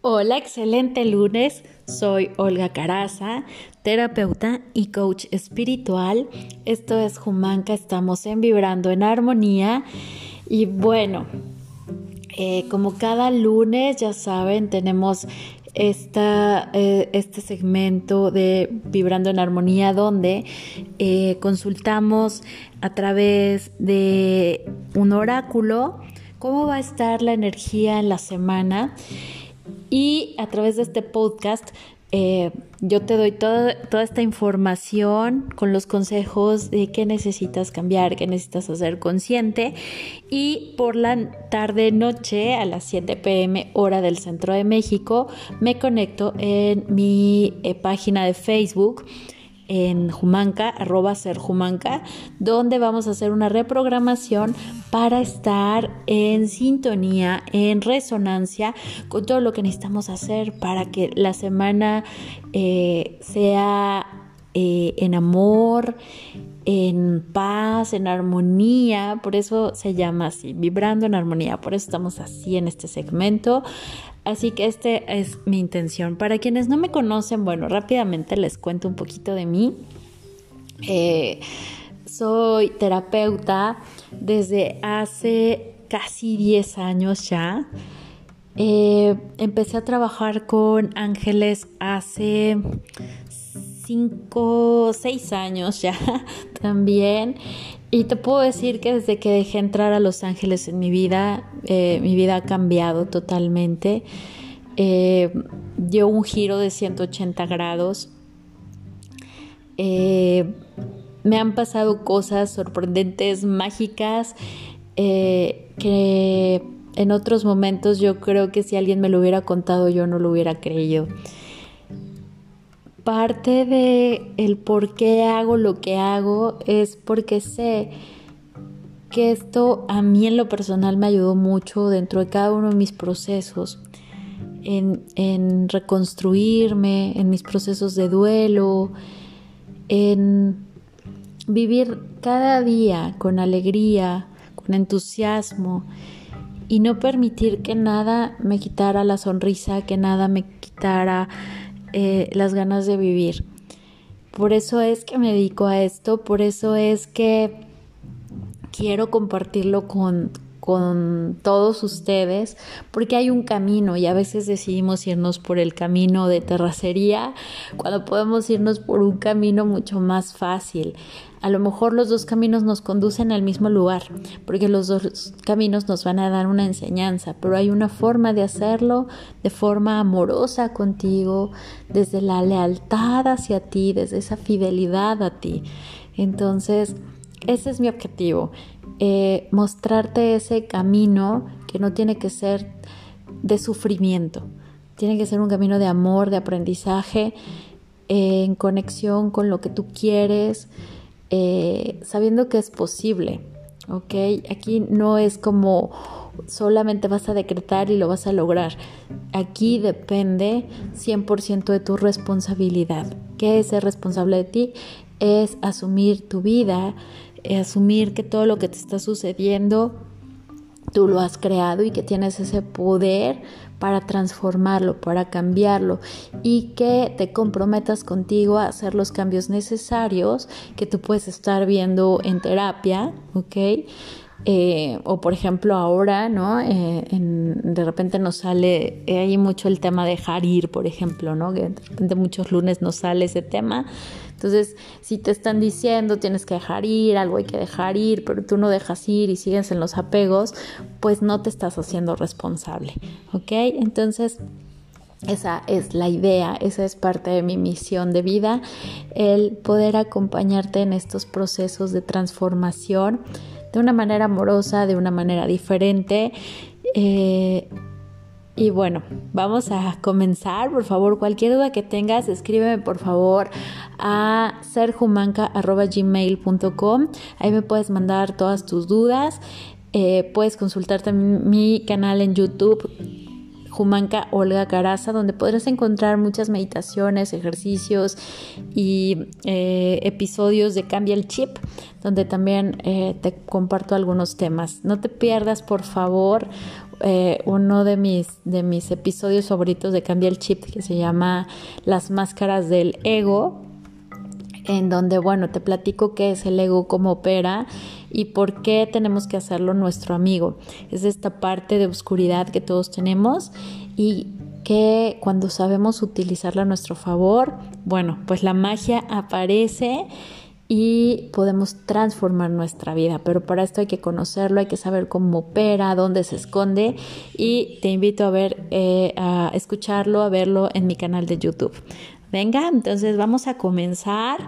Hola, excelente lunes. Soy Olga Caraza, terapeuta y coach espiritual. Esto es Jumanca, estamos en Vibrando en Armonía. Y bueno, eh, como cada lunes, ya saben, tenemos esta, eh, este segmento de Vibrando en Armonía donde eh, consultamos a través de un oráculo cómo va a estar la energía en la semana y a través de este podcast eh, yo te doy toda esta información con los consejos de qué necesitas cambiar, qué necesitas hacer consciente. Y por la tarde noche a las 7 pm hora del centro de México me conecto en mi eh, página de Facebook en Jumanca, arroba ser Jumanca, donde vamos a hacer una reprogramación para estar en sintonía, en resonancia con todo lo que necesitamos hacer para que la semana eh, sea eh, en amor, en paz, en armonía, por eso se llama así, vibrando en armonía, por eso estamos así en este segmento. Así que esta es mi intención. Para quienes no me conocen, bueno, rápidamente les cuento un poquito de mí. Eh, soy terapeuta desde hace casi 10 años ya. Eh, empecé a trabajar con ángeles hace 5, 6 años ya también. Y te puedo decir que desde que dejé entrar a Los Ángeles en mi vida, eh, mi vida ha cambiado totalmente. Eh, dio un giro de 180 grados. Eh, me han pasado cosas sorprendentes, mágicas, que en otros momentos yo creo que si alguien me lo hubiera contado yo no lo hubiera creído parte de el por qué hago lo que hago es porque sé que esto a mí en lo personal me ayudó mucho dentro de cada uno de mis procesos, en, en reconstruirme, en mis procesos de duelo, en vivir cada día con alegría, con entusiasmo y no permitir que nada me quitara la sonrisa, que nada me quitara eh, las ganas de vivir. Por eso es que me dedico a esto, por eso es que quiero compartirlo con, con todos ustedes, porque hay un camino y a veces decidimos irnos por el camino de terracería cuando podemos irnos por un camino mucho más fácil. A lo mejor los dos caminos nos conducen al mismo lugar, porque los dos caminos nos van a dar una enseñanza, pero hay una forma de hacerlo de forma amorosa contigo, desde la lealtad hacia ti, desde esa fidelidad a ti. Entonces, ese es mi objetivo, eh, mostrarte ese camino que no tiene que ser de sufrimiento, tiene que ser un camino de amor, de aprendizaje, en conexión con lo que tú quieres, eh, sabiendo que es posible, ¿ok? Aquí no es como solamente vas a decretar y lo vas a lograr. Aquí depende 100% de tu responsabilidad. ¿Qué es ser responsable de ti? Es asumir tu vida, asumir que todo lo que te está sucediendo tú lo has creado y que tienes ese poder para transformarlo, para cambiarlo y que te comprometas contigo a hacer los cambios necesarios que tú puedes estar viendo en terapia, ¿ok? Eh, o por ejemplo ahora, ¿no? Eh, de repente nos sale, eh, hay mucho el tema de dejar ir, por ejemplo, ¿no? Que de repente muchos lunes nos sale ese tema. Entonces, si te están diciendo tienes que dejar ir, algo hay que dejar ir, pero tú no dejas ir y sigues en los apegos, pues no te estás haciendo responsable, ¿ok? Entonces, esa es la idea, esa es parte de mi misión de vida, el poder acompañarte en estos procesos de transformación de una manera amorosa, de una manera diferente. Eh, y bueno, vamos a comenzar. Por favor, cualquier duda que tengas, escríbeme por favor a serjumanca.gmail.com. Ahí me puedes mandar todas tus dudas. Eh, puedes consultar también mi canal en YouTube Jumanca Olga Caraza, donde podrás encontrar muchas meditaciones, ejercicios y eh, episodios de Cambia el Chip, donde también eh, te comparto algunos temas. No te pierdas, por favor, eh, uno de mis, de mis episodios favoritos de Cambia el Chip, que se llama Las Máscaras del Ego en donde, bueno, te platico qué es el ego, cómo opera y por qué tenemos que hacerlo nuestro amigo. Es esta parte de oscuridad que todos tenemos y que cuando sabemos utilizarla a nuestro favor, bueno, pues la magia aparece y podemos transformar nuestra vida. Pero para esto hay que conocerlo, hay que saber cómo opera, dónde se esconde y te invito a ver, eh, a escucharlo, a verlo en mi canal de YouTube. Venga, entonces vamos a comenzar.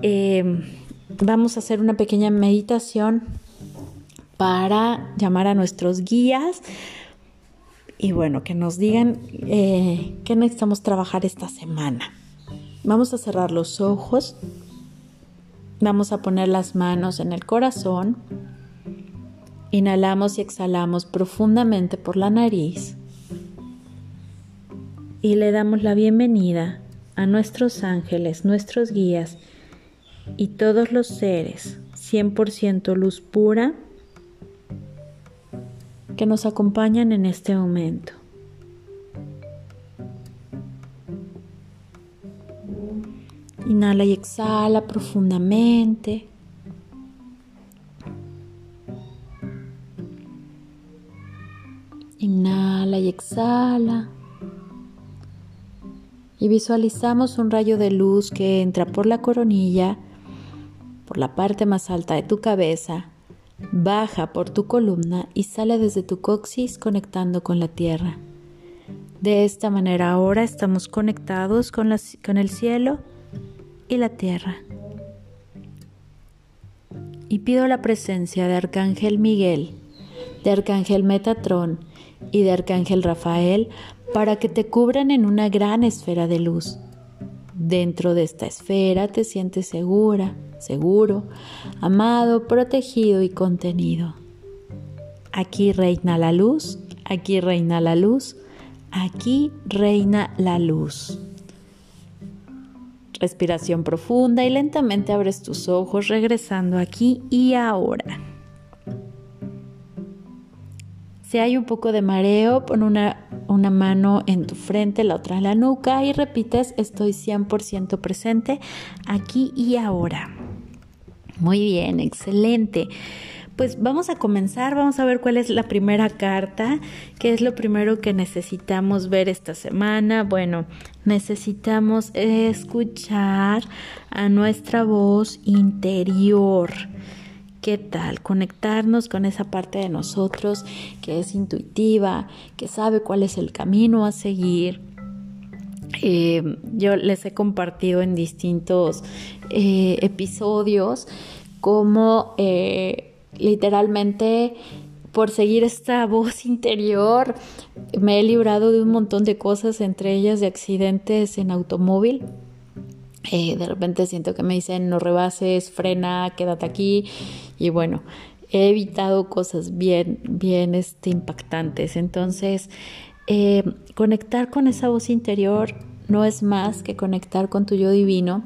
Eh, vamos a hacer una pequeña meditación para llamar a nuestros guías. Y bueno, que nos digan eh, qué necesitamos trabajar esta semana. Vamos a cerrar los ojos, vamos a poner las manos en el corazón, inhalamos y exhalamos profundamente por la nariz. Y le damos la bienvenida a nuestros ángeles, nuestros guías, y todos los seres 100% luz pura que nos acompañan en este momento. Inhala y exhala profundamente. Inhala y exhala y visualizamos un rayo de luz que entra por la coronilla, por la parte más alta de tu cabeza, baja por tu columna y sale desde tu coxis conectando con la tierra. De esta manera ahora estamos conectados con, con el cielo y la tierra. Y pido la presencia de Arcángel Miguel, de Arcángel Metatrón y de Arcángel Rafael para que te cubran en una gran esfera de luz. Dentro de esta esfera te sientes segura, seguro, amado, protegido y contenido. Aquí reina la luz, aquí reina la luz, aquí reina la luz. Respiración profunda y lentamente abres tus ojos regresando aquí y ahora. Si hay un poco de mareo, pon una mano en tu frente, la otra en la nuca y repites, estoy 100% presente aquí y ahora. Muy bien, excelente. Pues vamos a comenzar, vamos a ver cuál es la primera carta, qué es lo primero que necesitamos ver esta semana. Bueno, necesitamos escuchar a nuestra voz interior. ¿Qué tal? Conectarnos con esa parte de nosotros que es intuitiva, que sabe cuál es el camino a seguir. Eh, yo les he compartido en distintos eh, episodios cómo eh, literalmente por seguir esta voz interior me he librado de un montón de cosas, entre ellas de accidentes en automóvil. De repente siento que me dicen no rebases, frena, quédate aquí y bueno, he evitado cosas bien, bien este, impactantes. Entonces, eh, conectar con esa voz interior no es más que conectar con tu yo divino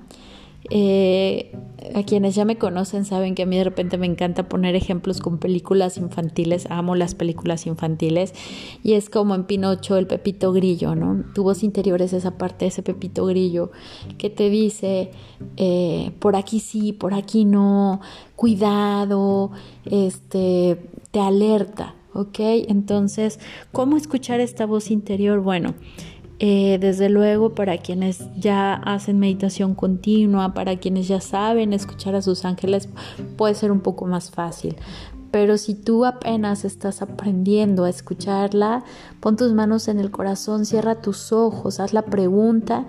eh, a quienes ya me conocen saben que a mí de repente me encanta poner ejemplos con películas infantiles, amo las películas infantiles y es como en Pinocho el Pepito Grillo, ¿no? Tu voz interior es esa parte ese Pepito Grillo que te dice eh, por aquí sí, por aquí no, cuidado, este, te alerta, ¿ok? Entonces, ¿cómo escuchar esta voz interior? Bueno, eh, desde luego, para quienes ya hacen meditación continua, para quienes ya saben escuchar a sus ángeles, puede ser un poco más fácil. Pero si tú apenas estás aprendiendo a escucharla, pon tus manos en el corazón, cierra tus ojos, haz la pregunta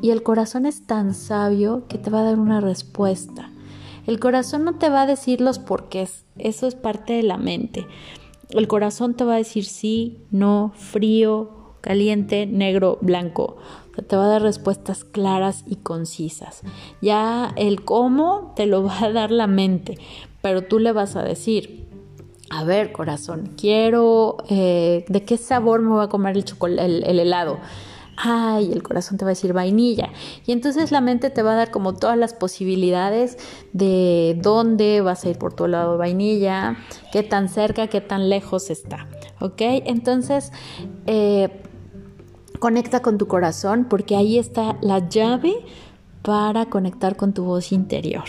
y el corazón es tan sabio que te va a dar una respuesta. El corazón no te va a decir los porqués, eso es parte de la mente. El corazón te va a decir sí, no, frío, caliente, negro, blanco. te va a dar respuestas claras y concisas. Ya el cómo te lo va a dar la mente, pero tú le vas a decir, a ver, corazón, quiero, eh, ¿de qué sabor me voy a comer el, el, el helado? ay, el corazón te va a decir vainilla. Y entonces la mente te va a dar como todas las posibilidades de dónde vas a ir por tu helado de vainilla, qué tan cerca, qué tan lejos está. ¿Ok? Entonces, eh, conecta con tu corazón porque ahí está la llave para conectar con tu voz interior.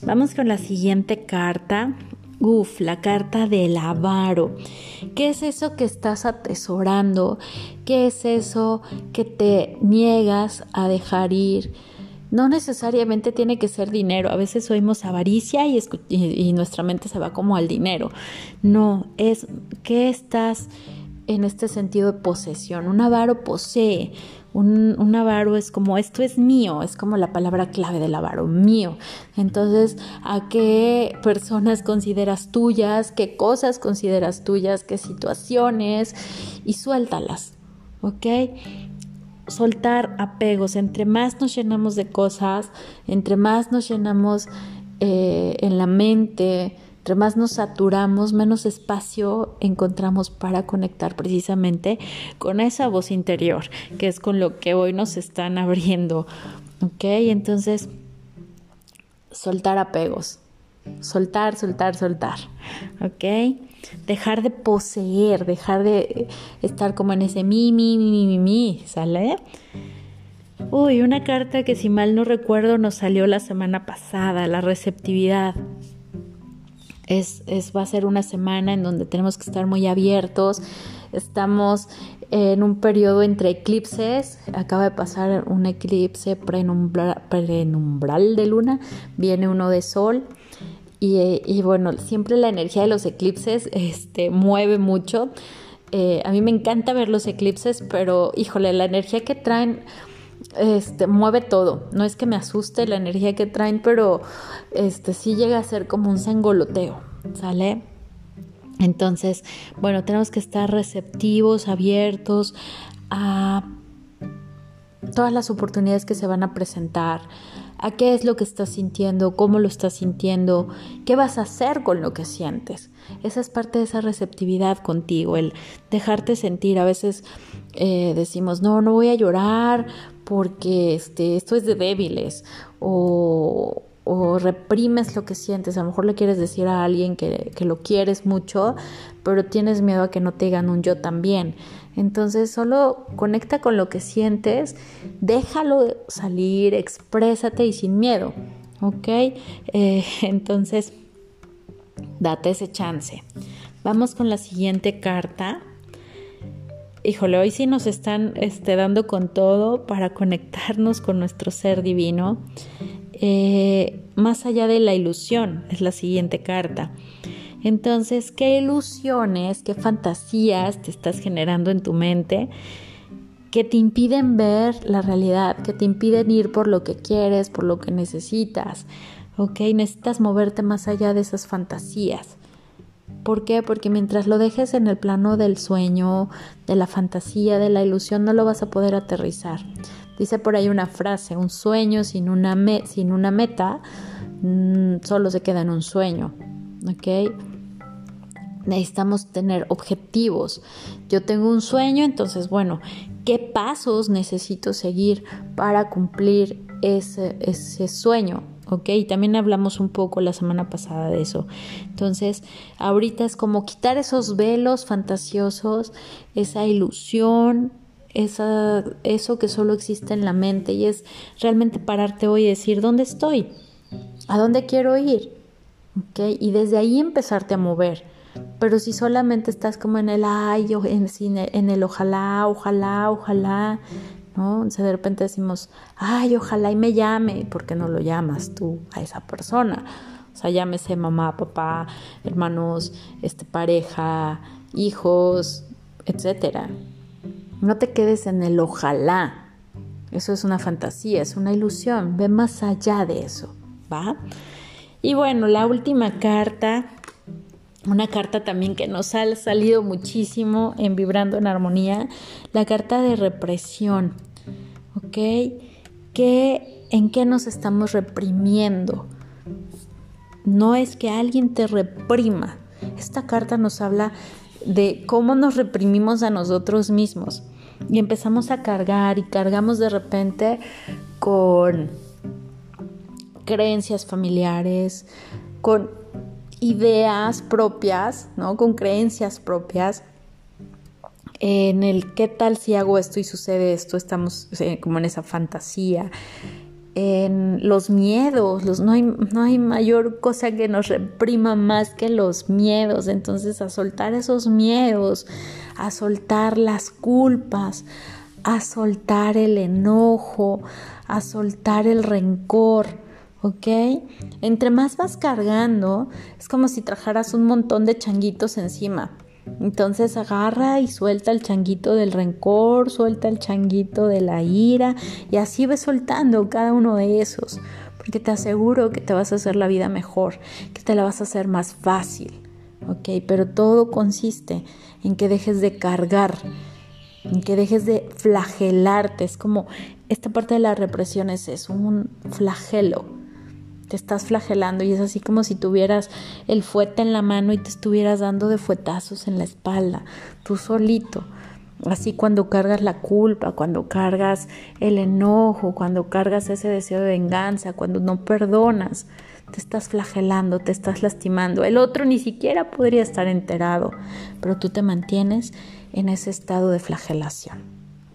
Vamos con la siguiente carta. Uf, la carta del avaro. ¿Qué es eso que estás atesorando? ¿Qué es eso que te niegas a dejar ir? No necesariamente tiene que ser dinero. A veces oímos avaricia y, nuestra mente se va como al dinero. No, es que estás en este sentido de posesión. Un avaro posee. Un, avaro es como esto es mío, es como la palabra clave del avaro, mío. Entonces, ¿a qué personas consideras tuyas? ¿Qué cosas consideras tuyas? ¿Qué situaciones? Y suéltalas, ¿ok? Soltar apegos. Entre más nos llenamos de cosas, entre más nos llenamos eh, en la mente, entre más nos saturamos, menos espacio encontramos para conectar precisamente con esa voz interior, que es con lo que hoy nos están abriendo. ¿Ok? Entonces, soltar apegos. Soltar, soltar, soltar. ¿Ok? Dejar de poseer, dejar de estar como en ese mi, mi, mi, mi, mi, ¿sale? Uy, una carta que si mal no recuerdo nos salió la semana pasada, la receptividad. Es, va a ser una semana en donde tenemos que estar muy abiertos. Estamos en un periodo entre eclipses. Acaba de pasar un eclipse prenumbral, de luna. Viene uno de sol. Y, bueno, siempre la energía de los eclipses este, mueve mucho. Eh, a mí me encanta ver los eclipses, pero híjole, la energía que traen este, mueve todo. No es que me asuste la energía que traen, pero este, sí llega a ser como un sangoloteo, ¿sale? Entonces, bueno, tenemos que estar receptivos, abiertos a todas las oportunidades que se van a presentar, a qué es lo que estás sintiendo, cómo lo estás sintiendo, qué vas a hacer con lo que sientes. Esa es parte de esa receptividad contigo, el dejarte sentir. A veces eh, decimos, no, no voy a llorar porque este, esto es de débiles o, reprimes lo que sientes. A lo mejor le quieres decir a alguien que, que, lo quieres mucho, pero tienes miedo a que no te digan un yo también. Entonces solo conecta con lo que sientes, déjalo salir, exprésate y sin miedo. ¿Ok? Eh, entonces, date ese chance. Vamos con la siguiente carta híjole, hoy sí nos están este, dando con todo para conectarnos con nuestro ser divino. Eh, más allá de la ilusión, es la siguiente carta. Entonces, ¿qué ilusiones, qué fantasías te estás generando en tu mente que te impiden ver la realidad, que te impiden ir por lo que quieres, por lo que necesitas? ¿Ok? Necesitas moverte más allá de esas fantasías. ¿Por qué? Porque mientras lo dejes en el plano del sueño, de la fantasía, de la ilusión, no lo vas a poder aterrizar. Dice por ahí una frase, un sueño sin una, sin una meta mm, solo se queda en un sueño. ¿Ok? Necesitamos tener objetivos. Yo tengo un sueño, entonces, bueno, ¿qué pasos necesito seguir para cumplir ese, ese sueño? ¿Ok? También hablamos un poco la semana pasada de eso. Entonces, ahorita es como quitar esos velos fantasiosos, esa ilusión, esa, eso que solo existe en la mente y es realmente pararte hoy y decir, ¿dónde estoy? ¿A dónde quiero ir? ¿Ok? Y desde ahí empezarte a mover. Pero si solamente estás como en el ay, en, en el ojalá, ojalá, ojalá, ¿no? de repente decimos, ay, ojalá y me llame, ¿por qué no lo llamas tú a esa persona? O sea, llámese mamá, papá, hermanos, este, pareja, hijos, etcétera. No te quedes en el ojalá. Eso es una fantasía, es una ilusión. Ve más allá de eso, ¿va? Y bueno, la última carta una carta también que nos ha salido muchísimo en Vibrando en Armonía, la carta de represión. ¿Ok? ¿Qué, ¿En qué nos estamos reprimiendo? No es que alguien te reprima, esta carta nos habla de cómo nos reprimimos a nosotros mismos y empezamos a cargar y cargamos de repente con creencias familiares, con ideas propias, ¿no? Con creencias propias en el qué tal si hago esto y sucede esto, estamos como en esa fantasía, en los miedos, no, hay, no hay mayor cosa que nos reprima más que los miedos, entonces a soltar esos miedos, a soltar las culpas, a soltar el enojo, a soltar el rencor, ¿ok? Entre más vas cargando, es como si trajeras un montón de changuitos encima. Entonces agarra y suelta el changuito del rencor, suelta el changuito de la ira y así ves soltando cada uno de esos, porque te aseguro que te vas a hacer la vida mejor, que te la vas a hacer más fácil, ¿ok? Pero todo consiste en que dejes de cargar, en que dejes de flagelarte, es como esta parte de la represión es eso, un flagelo te estás flagelando y es así como si tuvieras el fuete en la mano y te estuvieras dando de fuetazos en la espalda, tú solito. Así cuando cargas la culpa, cuando cargas el enojo, cuando cargas ese deseo de venganza, cuando no perdonas, te estás flagelando, te estás lastimando. El otro ni siquiera podría estar enterado, pero tú te mantienes en ese estado de flagelación.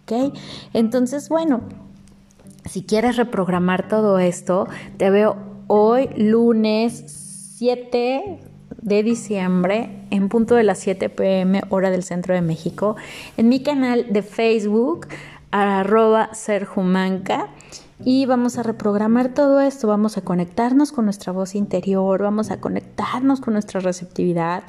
¿Ok? Entonces, bueno, si quieres reprogramar todo esto, te veo hoy lunes 7 de diciembre en punto de las 7 pm hora del centro de México en mi canal de Facebook arroba serjumanca y vamos a reprogramar todo esto, vamos a conectarnos con nuestra voz interior, vamos a conectarnos con nuestra receptividad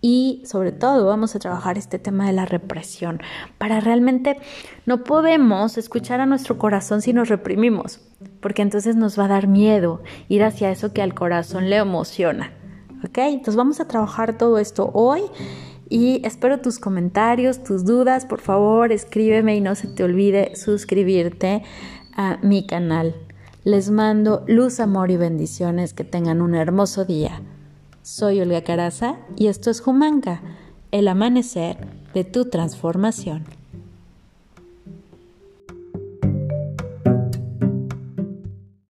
y sobre todo vamos a trabajar este tema de la represión para realmente no podemos escuchar a nuestro corazón si nos reprimimos, porque entonces nos va a dar miedo ir hacia eso que al corazón le emociona. ¿Ok? Entonces vamos a trabajar todo esto hoy y espero tus comentarios, tus dudas, por favor escríbeme y no se te olvide suscribirte a mi canal. Les mando luz, amor y bendiciones, que tengan un hermoso día. Soy Olga Caraza y esto es Jumanca, el amanecer de tu transformación.